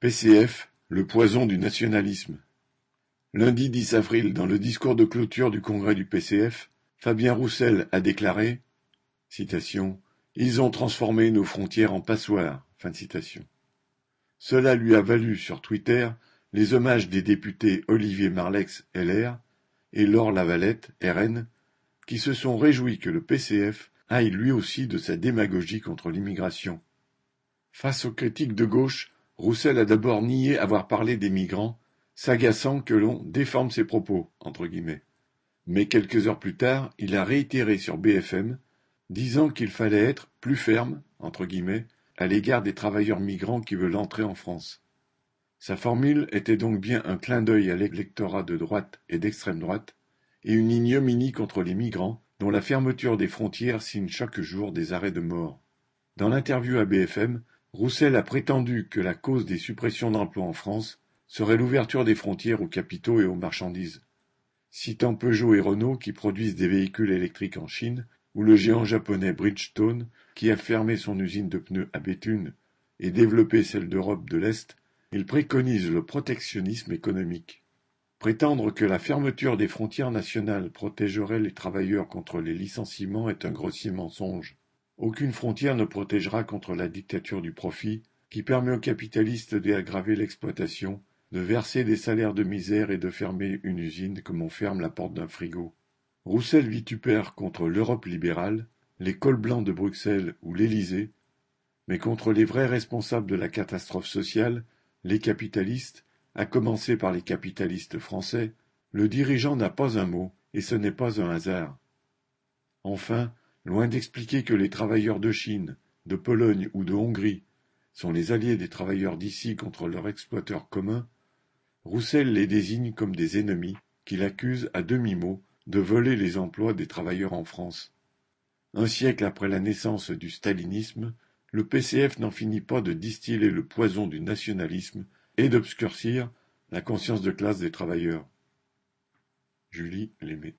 PCF, le poison du nationalisme. Lundi 10 avril, dans le discours de clôture du congrès du PCF, Fabien Roussel a déclaré citation, Ils ont transformé nos frontières en passoires. Cela lui a valu sur Twitter les hommages des députés Olivier Marlex, LR, et Laure Lavalette, RN, qui se sont réjouis que le PCF aille lui aussi de sa démagogie contre l'immigration. Face aux critiques de gauche, Roussel a d'abord nié avoir parlé des migrants, s'agaçant que l'on déforme ses propos. Mais quelques heures plus tard, il a réitéré sur BFM, disant qu'il fallait être plus ferme, à l'égard des travailleurs migrants qui veulent entrer en France. Sa formule était donc bien un clin d'œil à l'électorat de droite et d'extrême droite, et une ignominie contre les migrants, dont la fermeture des frontières signe chaque jour des arrêts de mort. Dans l'interview à BFM, Roussel a prétendu que la cause des suppressions d'emplois en France serait l'ouverture des frontières aux capitaux et aux marchandises, citant Peugeot et Renault qui produisent des véhicules électriques en Chine, ou le géant japonais Bridgestone qui a fermé son usine de pneus à Béthune et développé celle d'Europe de l'Est, il préconise le protectionnisme économique. Prétendre que la fermeture des frontières nationales protégerait les travailleurs contre les licenciements est un grossier mensonge. Aucune frontière ne protégera contre la dictature du profit, qui permet aux capitalistes d'aggraver l'exploitation, de verser des salaires de misère et de fermer une usine comme on ferme la porte d'un frigo. Roussel vitupère contre l'Europe libérale, les cols blancs de Bruxelles ou l'Élysée, mais contre les vrais responsables de la catastrophe sociale, les capitalistes, à commencer par les capitalistes français, le dirigeant n'a pas un mot, et ce n'est pas un hasard. Enfin, Loin d'expliquer que les travailleurs de Chine, de Pologne ou de Hongrie sont les alliés des travailleurs d'ici contre leurs exploiteurs communs, Roussel les désigne comme des ennemis qu'il accuse à demi-mot de voler les emplois des travailleurs en France. Un siècle après la naissance du stalinisme, le PCF n'en finit pas de distiller le poison du nationalisme et d'obscurcir la conscience de classe des travailleurs. Julie l'aimait.